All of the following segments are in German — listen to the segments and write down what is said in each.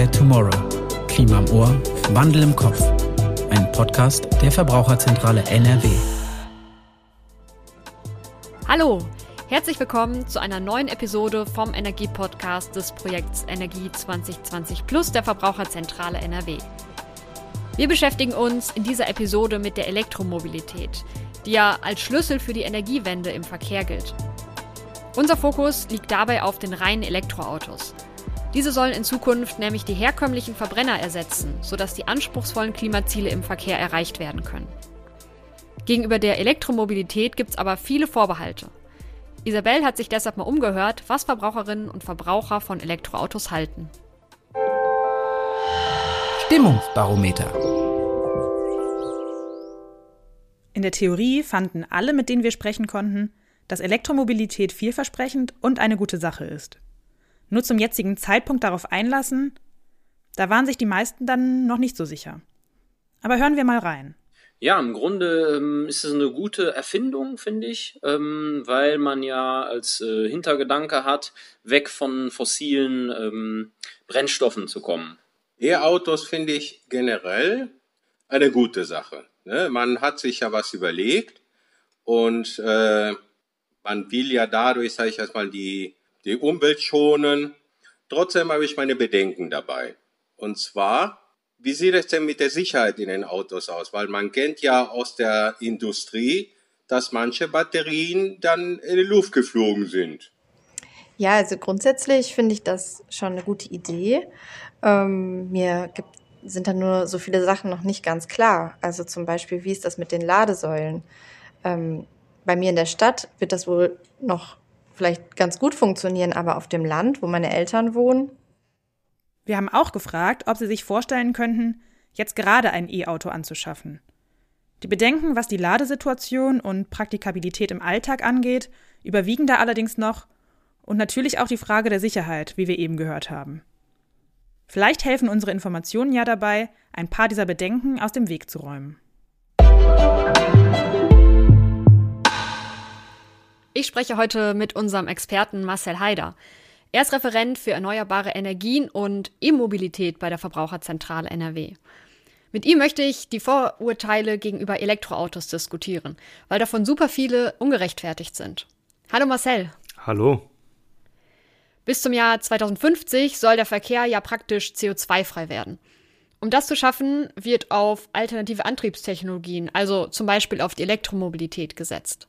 Care Tomorrow. Klima im Ohr, Wandel im Kopf. Ein Podcast der Verbraucherzentrale NRW. Hallo, herzlich willkommen zu einer neuen Episode vom Energiepodcast des Projekts Energie 2020 Plus der Verbraucherzentrale NRW. Wir beschäftigen uns in dieser Episode mit der Elektromobilität, die ja als Schlüssel für die Energiewende im Verkehr gilt. Unser Fokus liegt dabei auf den reinen Elektroautos. Diese sollen in Zukunft nämlich die herkömmlichen Verbrenner ersetzen, sodass die anspruchsvollen Klimaziele im Verkehr erreicht werden können. Gegenüber der Elektromobilität gibt es aber viele Vorbehalte. Isabel hat sich deshalb mal umgehört, was Verbraucherinnen und Verbraucher von Elektroautos halten. Stimmungsbarometer. In der Theorie fanden alle, mit denen wir sprechen konnten, dass Elektromobilität vielversprechend und eine gute Sache ist. Nur zum jetzigen Zeitpunkt darauf einlassen, da waren sich die meisten dann noch nicht so sicher. Aber hören wir mal rein. Ja, im Grunde ähm, ist es eine gute Erfindung, finde ich, ähm, weil man ja als äh, Hintergedanke hat, weg von fossilen ähm, Brennstoffen zu kommen. E-Autos finde ich generell eine gute Sache. Ne? Man hat sich ja was überlegt und äh, man will ja dadurch, sage ich erstmal, die, die Umwelt schonen. Trotzdem habe ich meine Bedenken dabei. Und zwar, wie sieht es denn mit der Sicherheit in den Autos aus? Weil man kennt ja aus der Industrie, dass manche Batterien dann in die Luft geflogen sind. Ja, also grundsätzlich finde ich das schon eine gute Idee. Ähm, mir gibt, sind da nur so viele Sachen noch nicht ganz klar. Also zum Beispiel, wie ist das mit den Ladesäulen? Ähm, bei mir in der Stadt wird das wohl noch vielleicht ganz gut funktionieren, aber auf dem Land, wo meine Eltern wohnen. Wir haben auch gefragt, ob sie sich vorstellen könnten, jetzt gerade ein E-Auto anzuschaffen. Die Bedenken, was die Ladesituation und Praktikabilität im Alltag angeht, überwiegen da allerdings noch und natürlich auch die Frage der Sicherheit, wie wir eben gehört haben. Vielleicht helfen unsere Informationen ja dabei, ein paar dieser Bedenken aus dem Weg zu räumen. Ich spreche heute mit unserem Experten Marcel Haider. Er ist Referent für erneuerbare Energien und E-Mobilität bei der Verbraucherzentrale NRW. Mit ihm möchte ich die Vorurteile gegenüber Elektroautos diskutieren, weil davon super viele ungerechtfertigt sind. Hallo Marcel. Hallo. Bis zum Jahr 2050 soll der Verkehr ja praktisch CO2-frei werden. Um das zu schaffen, wird auf alternative Antriebstechnologien, also zum Beispiel auf die Elektromobilität gesetzt.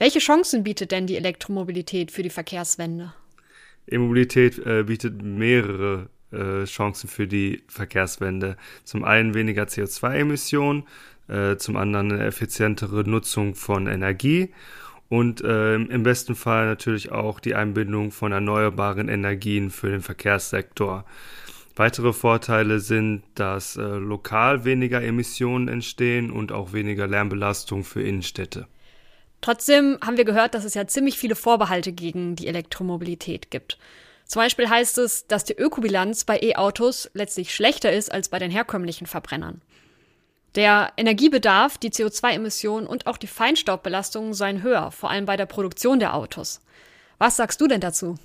Welche Chancen bietet denn die Elektromobilität für die Verkehrswende? E-Mobilität äh, bietet mehrere äh, Chancen für die Verkehrswende. Zum einen weniger CO2-Emissionen, äh, zum anderen eine effizientere Nutzung von Energie und äh, im besten Fall natürlich auch die Einbindung von erneuerbaren Energien für den Verkehrssektor. Weitere Vorteile sind, dass äh, lokal weniger Emissionen entstehen und auch weniger Lärmbelastung für Innenstädte. Trotzdem haben wir gehört, dass es ja ziemlich viele Vorbehalte gegen die Elektromobilität gibt. Zum Beispiel heißt es, dass die Ökobilanz bei E-Autos letztlich schlechter ist als bei den herkömmlichen Verbrennern. Der Energiebedarf, die CO2-Emissionen und auch die Feinstaubbelastung seien höher, vor allem bei der Produktion der Autos. Was sagst du denn dazu?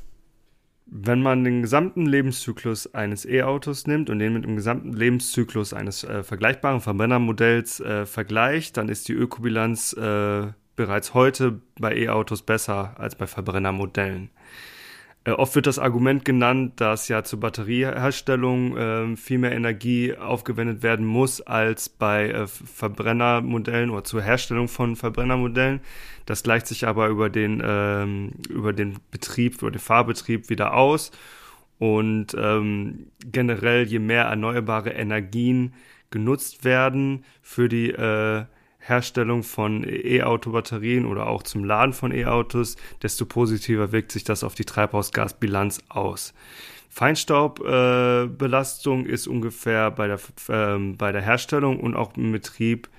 Wenn man den gesamten Lebenszyklus eines E-Autos nimmt und den mit dem gesamten Lebenszyklus eines äh, vergleichbaren Verbrennermodells äh, vergleicht, dann ist die Ökobilanz äh, bereits heute bei E-Autos besser als bei Verbrennermodellen. Äh, oft wird das Argument genannt, dass ja zur Batterieherstellung äh, viel mehr Energie aufgewendet werden muss als bei äh, Verbrennermodellen oder zur Herstellung von Verbrennermodellen. Das gleicht sich aber über den, ähm, über den Betrieb, über den Fahrbetrieb wieder aus. Und ähm, generell, je mehr erneuerbare Energien genutzt werden für die äh, Herstellung von E-Auto-Batterien oder auch zum Laden von E-Autos, desto positiver wirkt sich das auf die Treibhausgasbilanz aus. Feinstaubbelastung äh, ist ungefähr bei der, äh, bei der Herstellung und auch im Betrieb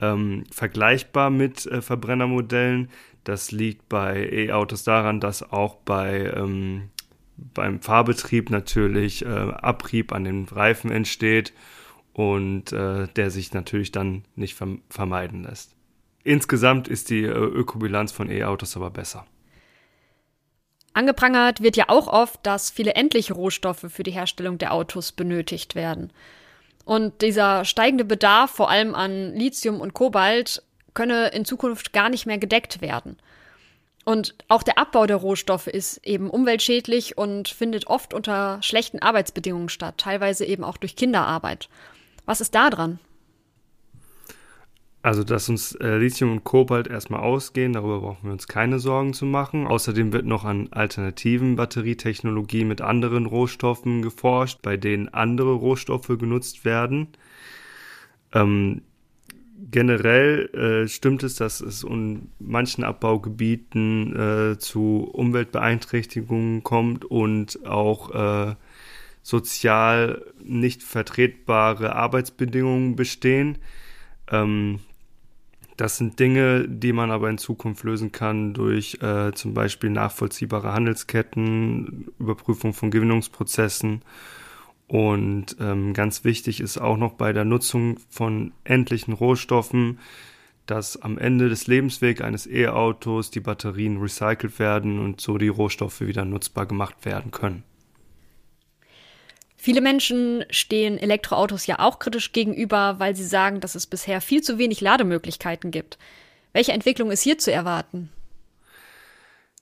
ähm, vergleichbar mit äh, Verbrennermodellen. Das liegt bei E-Autos daran, dass auch bei ähm, beim Fahrbetrieb natürlich äh, Abrieb an den Reifen entsteht und äh, der sich natürlich dann nicht verm vermeiden lässt. Insgesamt ist die äh, Ökobilanz von E-Autos aber besser. Angeprangert wird ja auch oft, dass viele endliche Rohstoffe für die Herstellung der Autos benötigt werden. Und dieser steigende Bedarf vor allem an Lithium und Kobalt könne in Zukunft gar nicht mehr gedeckt werden. Und auch der Abbau der Rohstoffe ist eben umweltschädlich und findet oft unter schlechten Arbeitsbedingungen statt, teilweise eben auch durch Kinderarbeit. Was ist da dran? Also, dass uns äh, Lithium und Kobalt erstmal ausgehen, darüber brauchen wir uns keine Sorgen zu machen. Außerdem wird noch an alternativen Batterietechnologien mit anderen Rohstoffen geforscht, bei denen andere Rohstoffe genutzt werden. Ähm, generell äh, stimmt es, dass es in manchen Abbaugebieten äh, zu Umweltbeeinträchtigungen kommt und auch äh, sozial nicht vertretbare Arbeitsbedingungen bestehen. Ähm, das sind Dinge, die man aber in Zukunft lösen kann durch äh, zum Beispiel nachvollziehbare Handelsketten, Überprüfung von Gewinnungsprozessen. Und ähm, ganz wichtig ist auch noch bei der Nutzung von endlichen Rohstoffen, dass am Ende des Lebenswegs eines E-Autos die Batterien recycelt werden und so die Rohstoffe wieder nutzbar gemacht werden können. Viele Menschen stehen Elektroautos ja auch kritisch gegenüber, weil sie sagen, dass es bisher viel zu wenig Lademöglichkeiten gibt. Welche Entwicklung ist hier zu erwarten?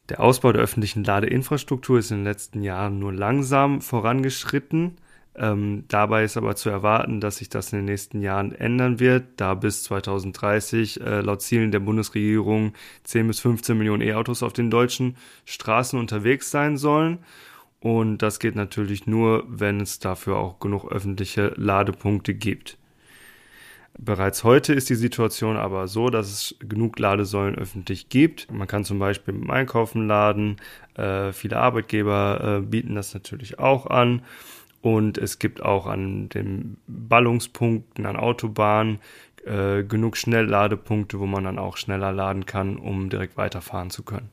Der Ausbau der öffentlichen Ladeinfrastruktur ist in den letzten Jahren nur langsam vorangeschritten. Ähm, dabei ist aber zu erwarten, dass sich das in den nächsten Jahren ändern wird, da bis 2030 äh, laut Zielen der Bundesregierung 10 bis 15 Millionen E-Autos auf den deutschen Straßen unterwegs sein sollen. Und das geht natürlich nur, wenn es dafür auch genug öffentliche Ladepunkte gibt. Bereits heute ist die Situation aber so, dass es genug Ladesäulen öffentlich gibt. Man kann zum Beispiel beim Einkaufen laden. Äh, viele Arbeitgeber äh, bieten das natürlich auch an. Und es gibt auch an den Ballungspunkten, an Autobahnen äh, genug Schnellladepunkte, wo man dann auch schneller laden kann, um direkt weiterfahren zu können.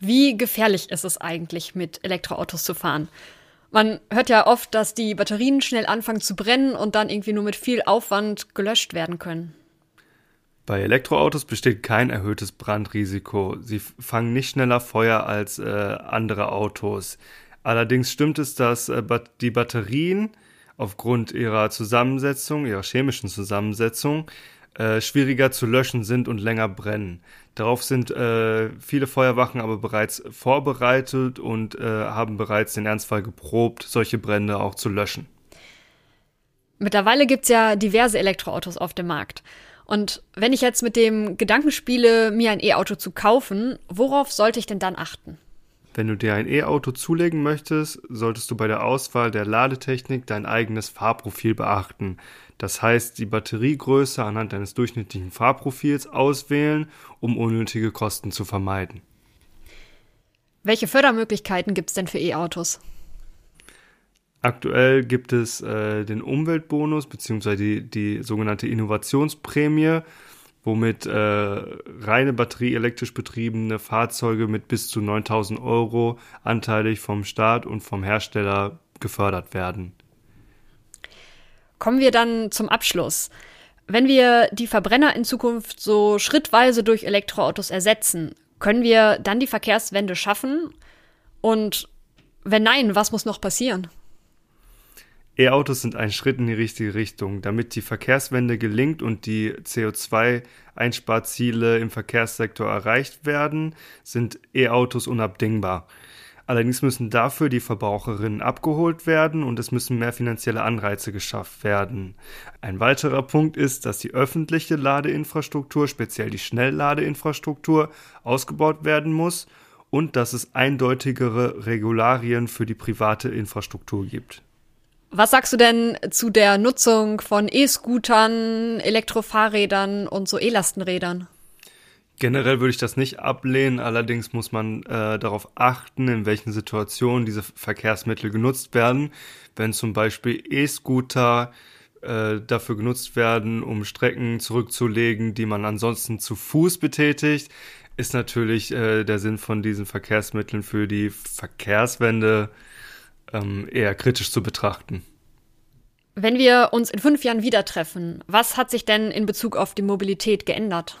Wie gefährlich ist es eigentlich, mit Elektroautos zu fahren? Man hört ja oft, dass die Batterien schnell anfangen zu brennen und dann irgendwie nur mit viel Aufwand gelöscht werden können. Bei Elektroautos besteht kein erhöhtes Brandrisiko. Sie fangen nicht schneller Feuer als äh, andere Autos. Allerdings stimmt es, dass äh, die Batterien aufgrund ihrer Zusammensetzung, ihrer chemischen Zusammensetzung, äh, schwieriger zu löschen sind und länger brennen. Darauf sind äh, viele Feuerwachen aber bereits vorbereitet und äh, haben bereits den Ernstfall geprobt, solche Brände auch zu löschen. Mittlerweile gibt es ja diverse Elektroautos auf dem Markt. Und wenn ich jetzt mit dem Gedanken spiele, mir ein E-Auto zu kaufen, worauf sollte ich denn dann achten? Wenn du dir ein E-Auto zulegen möchtest, solltest du bei der Auswahl der Ladetechnik dein eigenes Fahrprofil beachten. Das heißt, die Batteriegröße anhand deines durchschnittlichen Fahrprofils auswählen, um unnötige Kosten zu vermeiden. Welche Fördermöglichkeiten gibt es denn für E-Autos? Aktuell gibt es äh, den Umweltbonus bzw. Die, die sogenannte Innovationsprämie womit äh, reine batterieelektrisch betriebene Fahrzeuge mit bis zu 9000 Euro anteilig vom Staat und vom Hersteller gefördert werden. Kommen wir dann zum Abschluss. Wenn wir die Verbrenner in Zukunft so schrittweise durch Elektroautos ersetzen, können wir dann die Verkehrswende schaffen? Und wenn nein, was muss noch passieren? E-Autos sind ein Schritt in die richtige Richtung. Damit die Verkehrswende gelingt und die CO2-Einsparziele im Verkehrssektor erreicht werden, sind E-Autos unabdingbar. Allerdings müssen dafür die Verbraucherinnen abgeholt werden und es müssen mehr finanzielle Anreize geschafft werden. Ein weiterer Punkt ist, dass die öffentliche Ladeinfrastruktur, speziell die Schnellladeinfrastruktur, ausgebaut werden muss und dass es eindeutigere Regularien für die private Infrastruktur gibt. Was sagst du denn zu der Nutzung von E-Scootern, Elektrofahrrädern und so E-Lastenrädern? Generell würde ich das nicht ablehnen, allerdings muss man äh, darauf achten, in welchen Situationen diese Verkehrsmittel genutzt werden. Wenn zum Beispiel E-Scooter äh, dafür genutzt werden, um Strecken zurückzulegen, die man ansonsten zu Fuß betätigt, ist natürlich äh, der Sinn von diesen Verkehrsmitteln für die Verkehrswende ähm, eher kritisch zu betrachten. Wenn wir uns in fünf Jahren wieder treffen, was hat sich denn in Bezug auf die Mobilität geändert?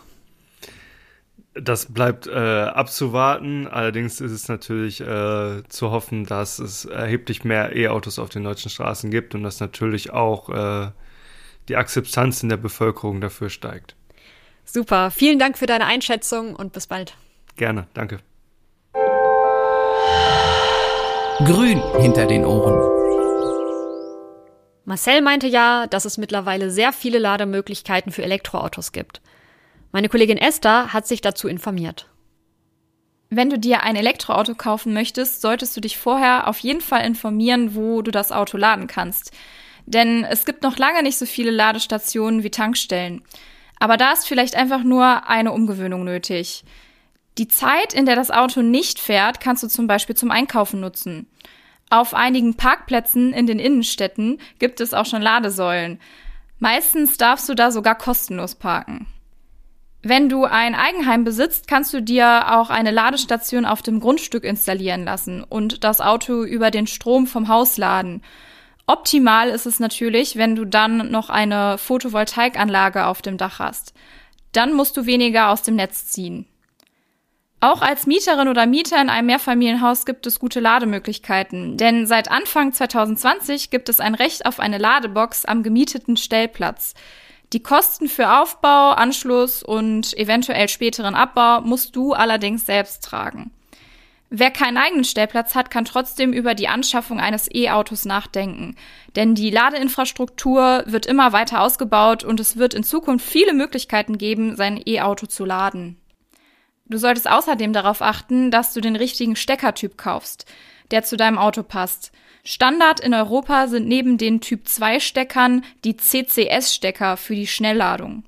Das bleibt äh, abzuwarten. Allerdings ist es natürlich äh, zu hoffen, dass es erheblich mehr E-Autos auf den deutschen Straßen gibt und dass natürlich auch äh, die Akzeptanz in der Bevölkerung dafür steigt. Super. Vielen Dank für deine Einschätzung und bis bald. Gerne. Danke. Grün hinter den Ohren. Marcel meinte ja, dass es mittlerweile sehr viele Lademöglichkeiten für Elektroautos gibt. Meine Kollegin Esther hat sich dazu informiert. Wenn du dir ein Elektroauto kaufen möchtest, solltest du dich vorher auf jeden Fall informieren, wo du das Auto laden kannst. Denn es gibt noch lange nicht so viele Ladestationen wie Tankstellen. Aber da ist vielleicht einfach nur eine Umgewöhnung nötig. Die Zeit, in der das Auto nicht fährt, kannst du zum Beispiel zum Einkaufen nutzen. Auf einigen Parkplätzen in den Innenstädten gibt es auch schon Ladesäulen. Meistens darfst du da sogar kostenlos parken. Wenn du ein Eigenheim besitzt, kannst du dir auch eine Ladestation auf dem Grundstück installieren lassen und das Auto über den Strom vom Haus laden. Optimal ist es natürlich, wenn du dann noch eine Photovoltaikanlage auf dem Dach hast. Dann musst du weniger aus dem Netz ziehen. Auch als Mieterin oder Mieter in einem Mehrfamilienhaus gibt es gute Lademöglichkeiten, denn seit Anfang 2020 gibt es ein Recht auf eine Ladebox am gemieteten Stellplatz. Die Kosten für Aufbau, Anschluss und eventuell späteren Abbau musst du allerdings selbst tragen. Wer keinen eigenen Stellplatz hat, kann trotzdem über die Anschaffung eines E-Autos nachdenken. Denn die Ladeinfrastruktur wird immer weiter ausgebaut und es wird in Zukunft viele Möglichkeiten geben, sein E-Auto zu laden. Du solltest außerdem darauf achten, dass du den richtigen Steckertyp kaufst, der zu deinem Auto passt. Standard in Europa sind neben den Typ 2 Steckern die CCS-Stecker für die Schnellladung.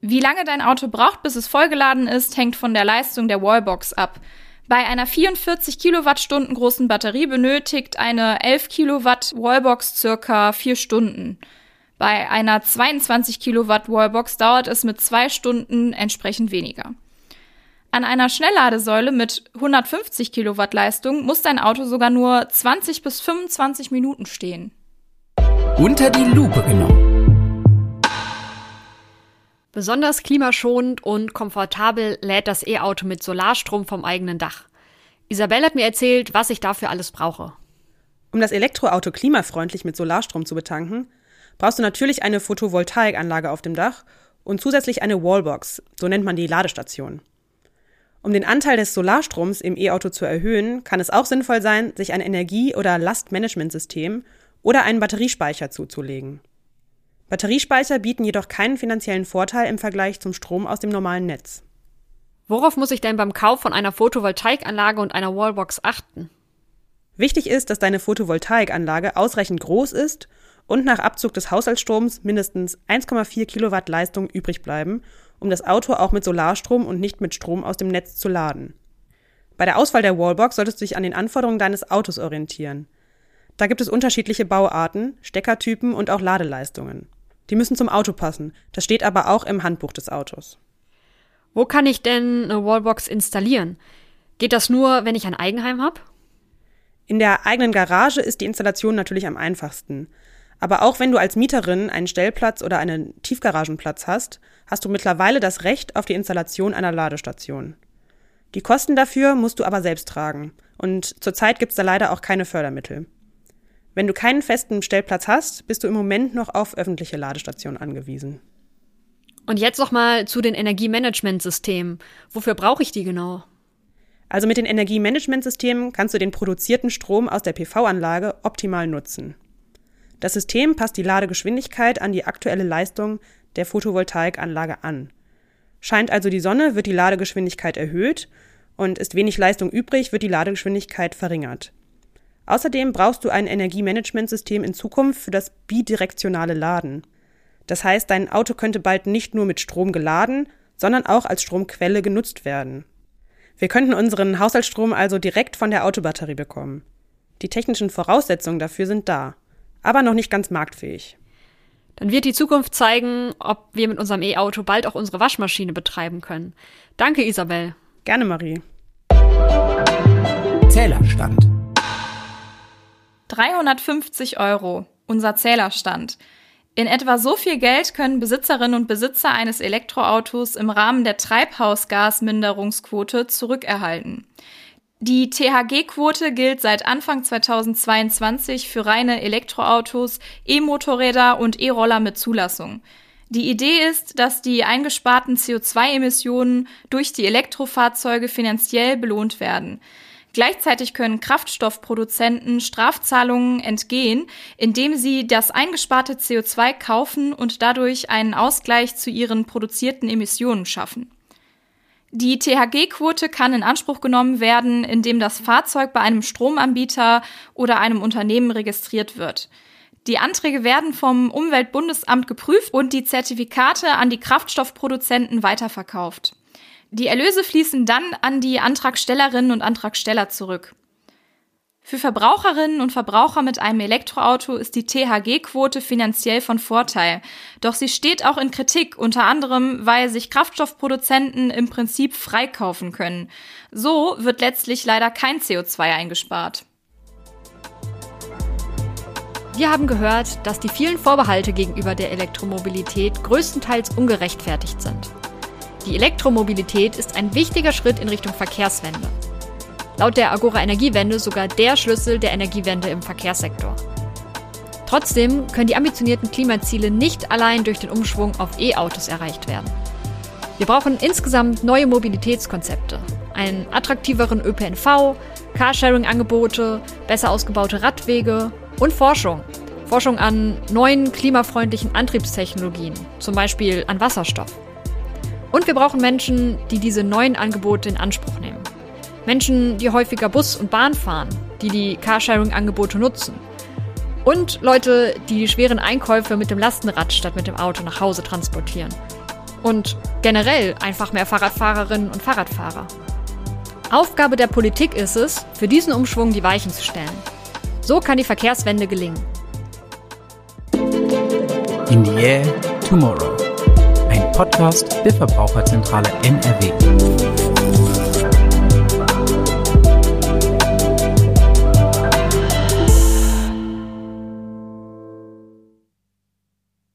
Wie lange dein Auto braucht, bis es vollgeladen ist, hängt von der Leistung der Wallbox ab. Bei einer 44 Kilowattstunden großen Batterie benötigt eine 11 Kilowatt Wallbox circa 4 Stunden. Bei einer 22 Kilowatt Wallbox dauert es mit 2 Stunden entsprechend weniger. An einer Schnellladesäule mit 150 Kilowatt Leistung muss dein Auto sogar nur 20 bis 25 Minuten stehen. Unter die Lupe genommen. Besonders klimaschonend und komfortabel lädt das E-Auto mit Solarstrom vom eigenen Dach. Isabelle hat mir erzählt, was ich dafür alles brauche. Um das Elektroauto klimafreundlich mit Solarstrom zu betanken, brauchst du natürlich eine Photovoltaikanlage auf dem Dach und zusätzlich eine Wallbox, so nennt man die Ladestation. Um den Anteil des Solarstroms im E-Auto zu erhöhen, kann es auch sinnvoll sein, sich ein Energie- oder Lastmanagementsystem oder einen Batteriespeicher zuzulegen. Batteriespeicher bieten jedoch keinen finanziellen Vorteil im Vergleich zum Strom aus dem normalen Netz. Worauf muss ich denn beim Kauf von einer Photovoltaikanlage und einer Wallbox achten? Wichtig ist, dass deine Photovoltaikanlage ausreichend groß ist und nach Abzug des Haushaltsstroms mindestens 1,4 Kilowatt Leistung übrig bleiben um das Auto auch mit Solarstrom und nicht mit Strom aus dem Netz zu laden. Bei der Auswahl der Wallbox solltest du dich an den Anforderungen deines Autos orientieren. Da gibt es unterschiedliche Bauarten, Steckertypen und auch Ladeleistungen. Die müssen zum Auto passen. Das steht aber auch im Handbuch des Autos. Wo kann ich denn eine Wallbox installieren? Geht das nur, wenn ich ein Eigenheim habe? In der eigenen Garage ist die Installation natürlich am einfachsten. Aber auch wenn du als Mieterin einen Stellplatz oder einen Tiefgaragenplatz hast, hast du mittlerweile das Recht auf die Installation einer Ladestation. Die Kosten dafür musst du aber selbst tragen. Und zurzeit gibt's da leider auch keine Fördermittel. Wenn du keinen festen Stellplatz hast, bist du im Moment noch auf öffentliche Ladestationen angewiesen. Und jetzt noch mal zu den Energiemanagementsystemen. Wofür brauche ich die genau? Also mit den Energiemanagementsystemen kannst du den produzierten Strom aus der PV-Anlage optimal nutzen. Das System passt die Ladegeschwindigkeit an die aktuelle Leistung der Photovoltaikanlage an. Scheint also die Sonne, wird die Ladegeschwindigkeit erhöht und ist wenig Leistung übrig, wird die Ladegeschwindigkeit verringert. Außerdem brauchst du ein Energiemanagementsystem in Zukunft für das bidirektionale Laden. Das heißt, dein Auto könnte bald nicht nur mit Strom geladen, sondern auch als Stromquelle genutzt werden. Wir könnten unseren Haushaltsstrom also direkt von der Autobatterie bekommen. Die technischen Voraussetzungen dafür sind da, aber noch nicht ganz marktfähig. Dann wird die Zukunft zeigen, ob wir mit unserem E-Auto bald auch unsere Waschmaschine betreiben können. Danke, Isabel. Gerne, Marie. Zählerstand. 350 Euro, unser Zählerstand. In etwa so viel Geld können Besitzerinnen und Besitzer eines Elektroautos im Rahmen der Treibhausgasminderungsquote zurückerhalten. Die THG-Quote gilt seit Anfang 2022 für reine Elektroautos, E-Motorräder und E-Roller mit Zulassung. Die Idee ist, dass die eingesparten CO2-Emissionen durch die Elektrofahrzeuge finanziell belohnt werden. Gleichzeitig können Kraftstoffproduzenten Strafzahlungen entgehen, indem sie das eingesparte CO2 kaufen und dadurch einen Ausgleich zu ihren produzierten Emissionen schaffen. Die THG-Quote kann in Anspruch genommen werden, indem das Fahrzeug bei einem Stromanbieter oder einem Unternehmen registriert wird. Die Anträge werden vom Umweltbundesamt geprüft und die Zertifikate an die Kraftstoffproduzenten weiterverkauft. Die Erlöse fließen dann an die Antragstellerinnen und Antragsteller zurück. Für Verbraucherinnen und Verbraucher mit einem Elektroauto ist die THG-Quote finanziell von Vorteil. Doch sie steht auch in Kritik, unter anderem, weil sich Kraftstoffproduzenten im Prinzip freikaufen können. So wird letztlich leider kein CO2 eingespart. Wir haben gehört, dass die vielen Vorbehalte gegenüber der Elektromobilität größtenteils ungerechtfertigt sind. Die Elektromobilität ist ein wichtiger Schritt in Richtung Verkehrswende. Laut der Agora Energiewende sogar der Schlüssel der Energiewende im Verkehrssektor. Trotzdem können die ambitionierten Klimaziele nicht allein durch den Umschwung auf E-Autos erreicht werden. Wir brauchen insgesamt neue Mobilitätskonzepte, einen attraktiveren ÖPNV, Carsharing-Angebote, besser ausgebaute Radwege und Forschung. Forschung an neuen klimafreundlichen Antriebstechnologien, zum Beispiel an Wasserstoff. Und wir brauchen Menschen, die diese neuen Angebote in Anspruch nehmen. Menschen, die häufiger Bus und Bahn fahren, die die Carsharing-Angebote nutzen. Und Leute, die die schweren Einkäufe mit dem Lastenrad statt mit dem Auto nach Hause transportieren. Und generell einfach mehr Fahrradfahrerinnen und Fahrradfahrer. Aufgabe der Politik ist es, für diesen Umschwung die Weichen zu stellen. So kann die Verkehrswende gelingen. In the Air Tomorrow. Podcast der Verbraucherzentrale NRW.